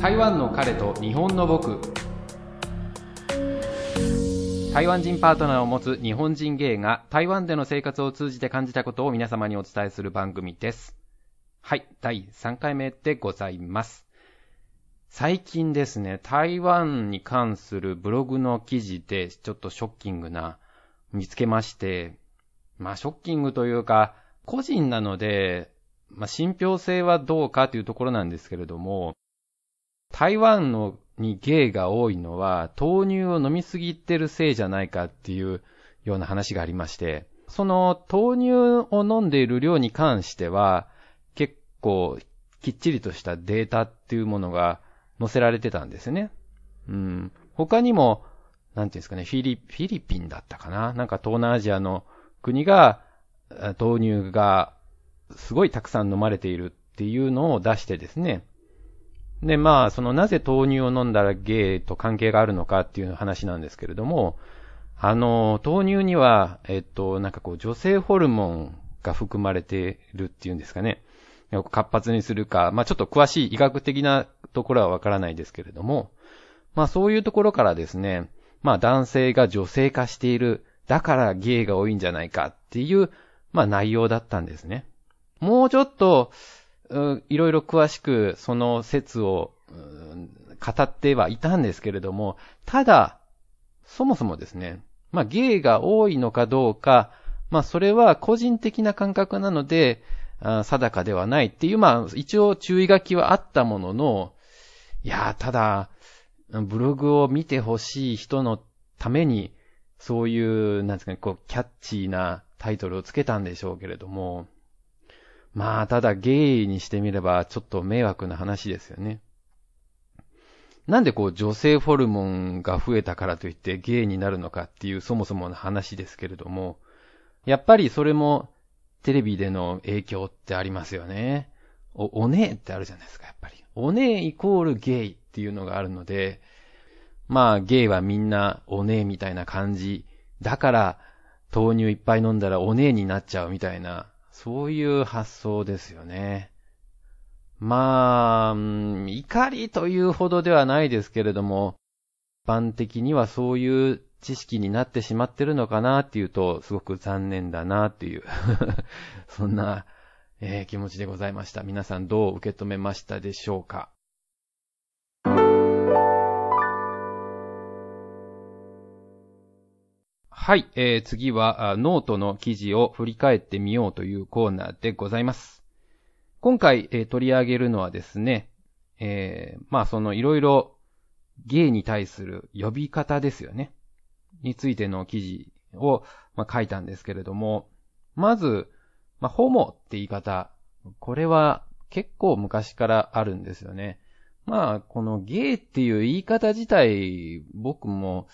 台湾の彼と日本の僕台湾人パートナーを持つ日本人ゲイが台湾での生活を通じて感じたことを皆様にお伝えする番組です。はい、第3回目でございます。最近ですね、台湾に関するブログの記事でちょっとショッキングな見つけまして、まあショッキングというか、個人なので、まあ信憑性はどうかというところなんですけれども、台湾のにゲイが多いのは豆乳を飲みすぎてるせいじゃないかっていうような話がありまして、その豆乳を飲んでいる量に関しては結構きっちりとしたデータっていうものが載せられてたんですね。うん。他にも、なんていうんですかね、フィリ、フィリピンだったかな？なんか東南アジアの国が豆乳がすごいたくさん飲まれているっていうのを出してですね、で、まあ、そのなぜ豆乳を飲んだらゲイと関係があるのかっていう話なんですけれども、あの、豆乳には、えっと、なんかこう、女性ホルモンが含まれているっていうんですかね。活発にするか、まあちょっと詳しい医学的なところはわからないですけれども、まあそういうところからですね、まあ男性が女性化している、だからゲイが多いんじゃないかっていう、まあ内容だったんですね。もうちょっと、いろいろ詳しくその説を語ってはいたんですけれども、ただ、そもそもですね、まあゲイが多いのかどうか、まあそれは個人的な感覚なので、あ定かではないっていう、まあ一応注意書きはあったものの、いやただ、ブログを見てほしい人のために、そういう、なんですかね、こう、キャッチーなタイトルをつけたんでしょうけれども、まあ、ただゲイにしてみればちょっと迷惑な話ですよね。なんでこう女性ホルモンが増えたからといってゲイになるのかっていうそもそもの話ですけれども、やっぱりそれもテレビでの影響ってありますよね。お、おねえってあるじゃないですか、やっぱり。おねえイコールゲイっていうのがあるので、まあゲイはみんなおねえみたいな感じ。だから豆乳いっぱい飲んだらおねえになっちゃうみたいなそういう発想ですよね。まあ、怒りというほどではないですけれども、一般的にはそういう知識になってしまってるのかなっていうと、すごく残念だなっていう そんな、えー、気持ちでございました。皆さんどう受け止めましたでしょうか？はい、えー、次はノートの記事を振り返ってみようというコーナーでございます。今回、えー、取り上げるのはですね、えー、まあそのいろいろゲイに対する呼び方ですよね。についての記事を、まあ、書いたんですけれども、まず、まあ、ホモって言い方、これは結構昔からあるんですよね。まあ、このゲイっていう言い方自体、僕も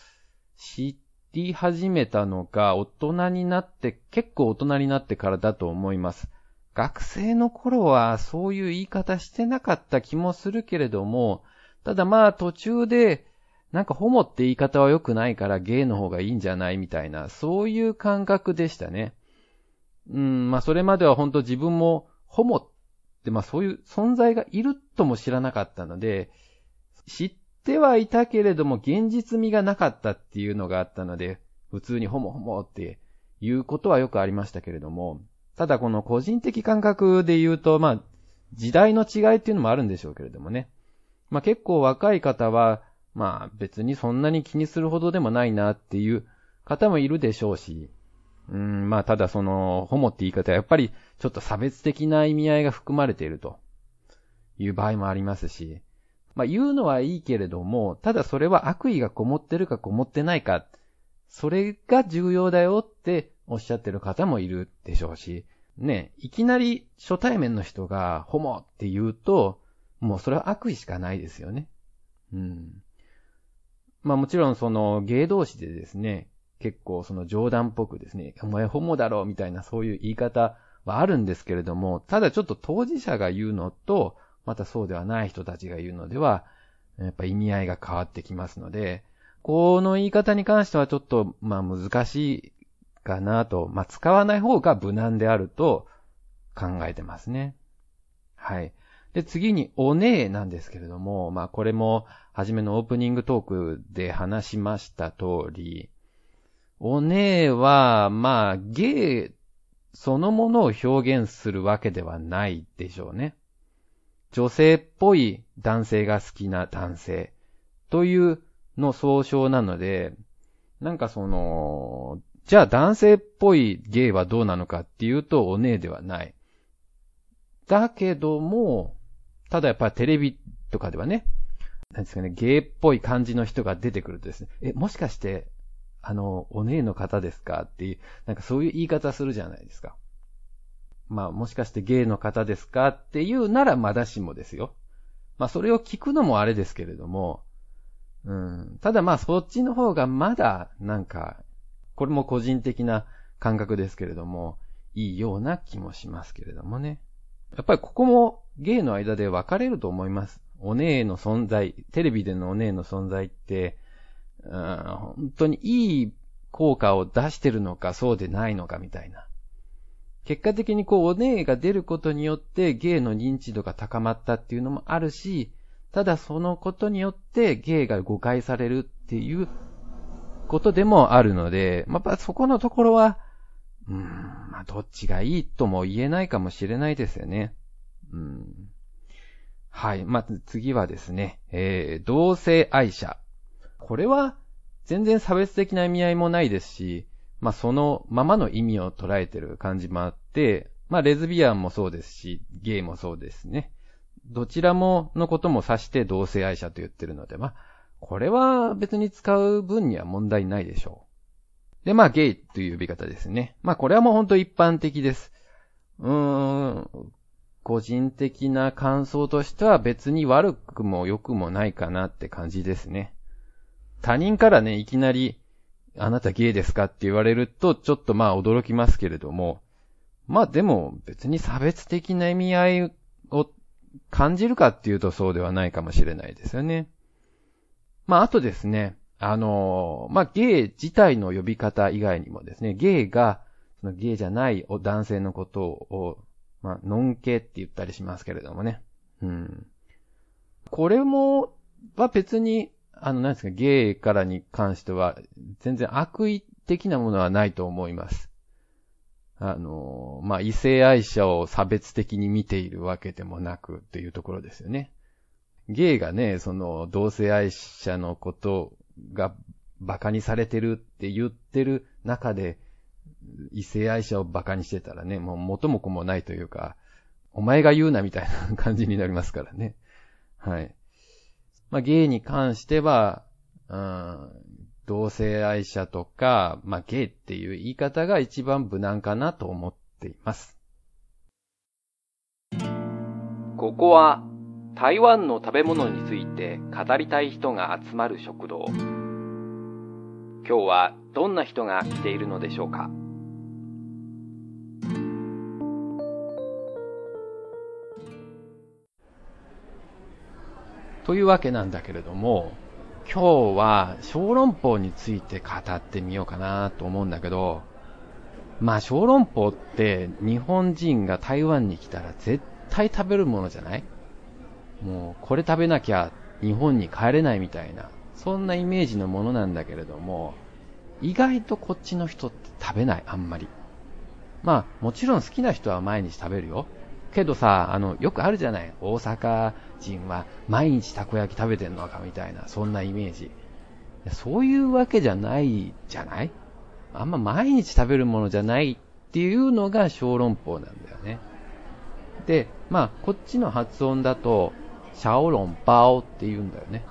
知っり始めたのが大人になって、結構大人になってからだと思います。学生の頃はそういう言い方してなかった気もするけれども、ただまあ途中で、なんかホモって言い方は良くないからゲイの方がいいんじゃないみたいな、そういう感覚でしたね。うん、まあそれまでは本当自分もホモってまあそういう存在がいるとも知らなかったので、知っててはいたけれども、現実味がなかったっていうのがあったので、普通にホモホモっていうことはよくありましたけれども、ただこの個人的感覚で言うと、まあ、時代の違いっていうのもあるんでしょうけれどもね。まあ結構若い方は、まあ別にそんなに気にするほどでもないなっていう方もいるでしょうし、うん、まあただその、ホモって言い方はやっぱりちょっと差別的な意味合いが含まれているという場合もありますし、まあ言うのはいいけれども、ただそれは悪意がこもってるかこもってないか、それが重要だよっておっしゃってる方もいるでしょうし、ね、いきなり初対面の人がホモって言うと、もうそれは悪意しかないですよね。うん。まあもちろんその芸同士でですね、結構その冗談っぽくですね、お前ホモだろみたいなそういう言い方はあるんですけれども、ただちょっと当事者が言うのと、またそうではない人たちが言うのでは、やっぱ意味合いが変わってきますので、この言い方に関してはちょっと、まあ難しいかなと、まあ使わない方が無難であると考えてますね。はい。で、次に、おねえなんですけれども、まあ、これも、初めのオープニングトークで話しました通り、おねえは、まあ、ゲイそのものを表現するわけではないでしょうね。女性っぽい男性が好きな男性というの総称なので、なんかその、じゃあ男性っぽいゲイはどうなのかっていうとお姉ではない。だけども、ただやっぱりテレビとかではね、なんですかね、ゲイっぽい感じの人が出てくるとですね、え、もしかして、あの、お姉の方ですか？っていう、なんかそういう言い方するじゃないですか。まあ、もしかしてゲイの方ですかっていうならまだしもですよ。まあ、それを聞くのもあれですけれども、うん。ただまあ、そっちの方がまだ、なんか、これも個人的な感覚ですけれども、いいような気もしますけれどもね。やっぱりここもゲイの間で分かれると思います。お姉の存在、テレビでのお姉の存在って、うん、本当にいい効果を出してるのかそうでないのかみたいな。結果的にこう、お姉が出ることによってゲイの認知度が高まったっていうのもあるし、ただそのことによってゲイが誤解されるっていうことでもあるので、まあ、そこのところは、うん、まあ、どっちがいいとも言えないかもしれないですよね。うん、はい。まず次はですね、えー、同性愛者。これは全然差別的な意味合いもないですし、まあそのままの意味を捉えてる感じもあって、まあレズビアンもそうですし、ゲイもそうですね。どちらものことも指して同性愛者と言ってるので、まあ、これは別に使う分には問題ないでしょう。で、まあゲイという呼び方ですね。まあこれはもうほんと一般的です。うーん、個人的な感想としては別に悪くも良くもないかなって感じですね。他人からね、いきなりあなたゲイですかって言われると、ちょっとまあ驚きますけれども、まあでも別に差別的な意味合いを感じるかっていうとそうではないかもしれないですよね。まああとですね、あの、まあゲイ自体の呼び方以外にもですね、ゲイが、そのゲイじゃない男性のことを、まあ、ノンケって言ったりしますけれどもね。うん。これも、は別にあの、なんですか、ゲイからに関しては、全然悪意的なものはないと思います。あの、まあ、異性愛者を差別的に見ているわけでもなくっていうところですよね。ゲイがね、その、同性愛者のことが馬鹿にされてるって言ってる中で、異性愛者を馬鹿にしてたらね、もう元も子もないというか、お前が言うなみたいな感じになりますからね。はい。まあ、ゲイに関しては、うん、同性愛者とか、まあ、ゲイっていう言い方が一番無難かなと思っています。ここは台湾の食べ物について語りたい人が集まる食堂。今日はどんな人が来ているのでしょうか？というわけなんだけれども、今日は小籠包について語ってみようかなと思うんだけど、まあ小籠包って日本人が台湾に来たら絶対食べるものじゃない？もうこれ食べなきゃ日本に帰れないみたいな、そんなイメージのものなんだけれども、意外とこっちの人って食べない、あんまり。まあもちろん好きな人は毎日食べるよ。けどさ、あの、よくあるじゃない？大阪人は毎日たこ焼き食べてんのかみたいな、そんなイメージ。そういうわけじゃないじゃない？あんま毎日食べるものじゃないっていうのが小籠包なんだよね。で、まあ、こっちの発音だと、シャオロンパオって言うんだよね。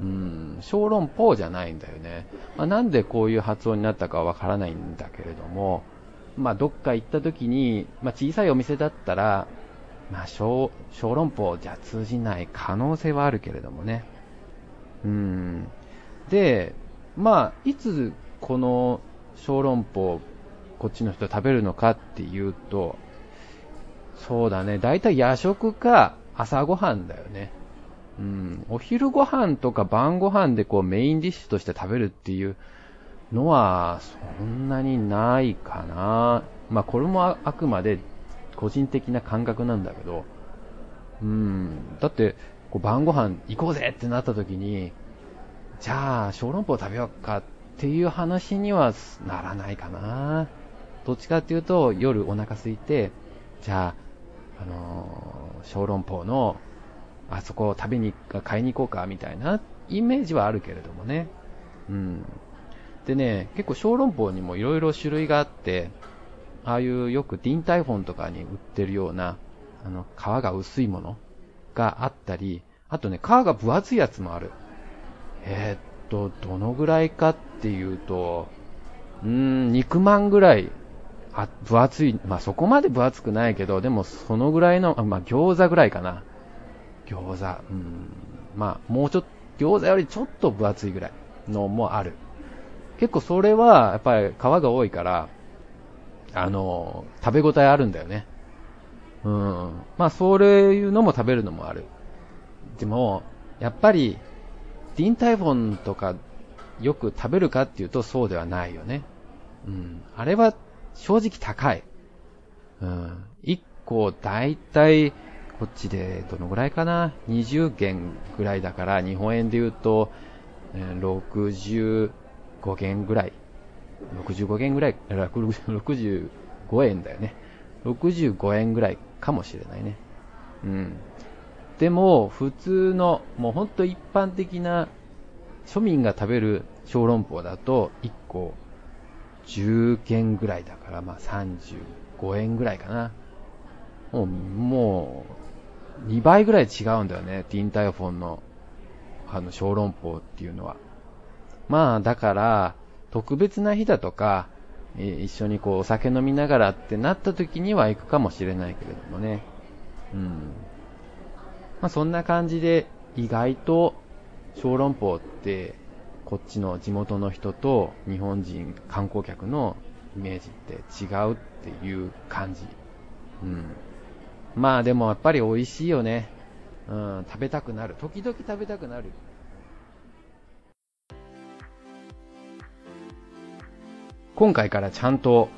うん、小籠包じゃないんだよね。まあ、なんでこういう発音になったかわからないんだけれども、まあ、どっか行った時に、まあ、小さいお店だったら、まあ、小、小籠包じゃ通じない可能性はあるけれどもね。うん。で、まあ、いつこの小籠包、こっちの人食べるのかっていうと、そうだね、だいたい夜食か朝ごはんだよね。うん、お昼ご飯とか晩ご飯でこうメインディッシュとして食べるっていうのはそんなにないかな。まあこれもあくまで個人的な感覚なんだけど、うん。だって、こう晩ご飯行こうぜってなった時に、じゃあ、小籠包食べようかっていう話にはならないかな。どっちかっていうと、夜お腹空いて、じゃあ、あのー、小籠包の、あそこを食べに、買いに行こうかみたいなイメージはあるけれどもね。うん。でね、結構小籠包にも色々種類があって、ああいうよくディンタイフォンとかに売ってるような、あの、皮が薄いものがあったり、あとね、皮が分厚いやつもある。えー、っと、どのぐらいかっていうと、うーん、肉まんぐらい、あ、分厚い、まあ、そこまで分厚くないけど、でもそのぐらいの、あまあ、餃子ぐらいかな。餃子、うん、まあ、もうちょっと、餃子よりちょっと分厚いぐらいのもある。結構それは、やっぱり皮が多いから、あの、食べ応えあるんだよね。うん。まあ、そういうのも食べるのもある。でも、やっぱり、ディンタイフォンとかよく食べるかっていうとそうではないよね。うん。あれは正直高い。うん。1個だいたいこっちでどのぐらいかな ?20 元ぐらいだから日本円で言うと、60 65元ぐらい。65元ぐらい、65円だよね。65円ぐらいかもしれないね。うん。でも、普通の、もうほんと一般的な庶民が食べる小籠包だと、1個10元ぐらいだから、まあ35円ぐらいかな。もう、もう、2倍ぐらい違うんだよね、ティンタイフォンの、あの、小籠包っていうのは。まあ、だから、特別な日だとか、一緒にこうお酒飲みながらってなった時には行くかもしれないけれどもね。うん。まあそんな感じで意外と小籠包ってこっちの地元の人と日本人観光客のイメージって違うっていう感じ。うん。まあでもやっぱり美味しいよね。うん、食べたくなる。時々食べたくなる。今回からちゃんと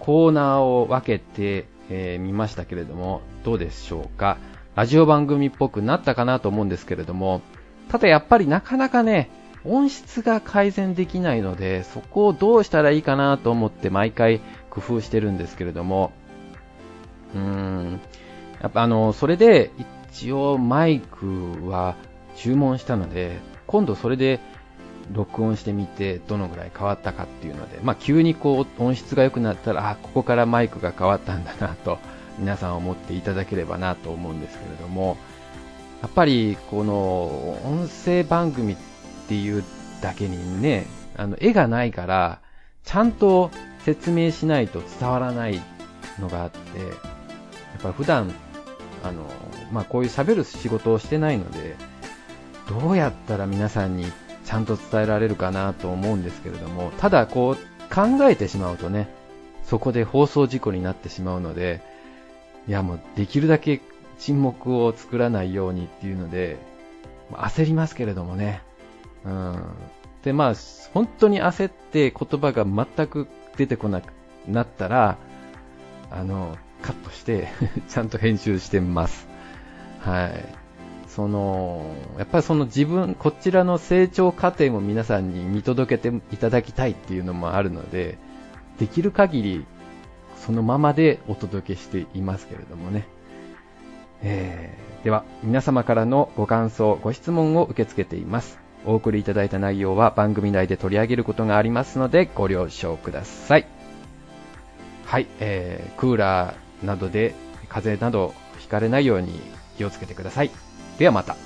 コーナーを分けてみ、えー、ましたけれども、どうでしょうか？ラジオ番組っぽくなったかなと思うんですけれども、ただやっぱりなかなかね、音質が改善できないので、そこをどうしたらいいかなと思って毎回工夫してるんですけれども、うーん、やっぱあの、それで一応マイクは注文したので、今度それで録音してみてどのぐらい変わったかっていうので、まあ、急にこう音質が良くなったら、あ、ここからマイクが変わったんだなと、皆さん思っていただければなと思うんですけれども、やっぱりこの音声番組っていうだけにね、あの絵がないから、ちゃんと説明しないと伝わらないのがあって、やっぱり普段、あの、まあ、こういう喋る仕事をしてないので、どうやったら皆さんにちゃんと伝えられるかなと思うんですけれども、ただこう考えてしまうとね、そこで放送事故になってしまうので、いやもうできるだけ沈黙を作らないようにっていうので、焦りますけれどもね。うん。で、まあ、本当に焦って言葉が全く出てこなくなったら、あの、カットして ちゃんと編集してます。はい。その、やっぱりその自分、こちらの成長過程も皆さんに見届けていただきたいっていうのもあるので、できる限りそのままでお届けしていますけれどもね。えー、では、皆様からのご感想、ご質問を受け付けています。お送りいただいた内容は番組内で取り上げることがありますのでご了承ください。はい、えー、クーラーなどで風邪などひかれないように気をつけてください。ではまた。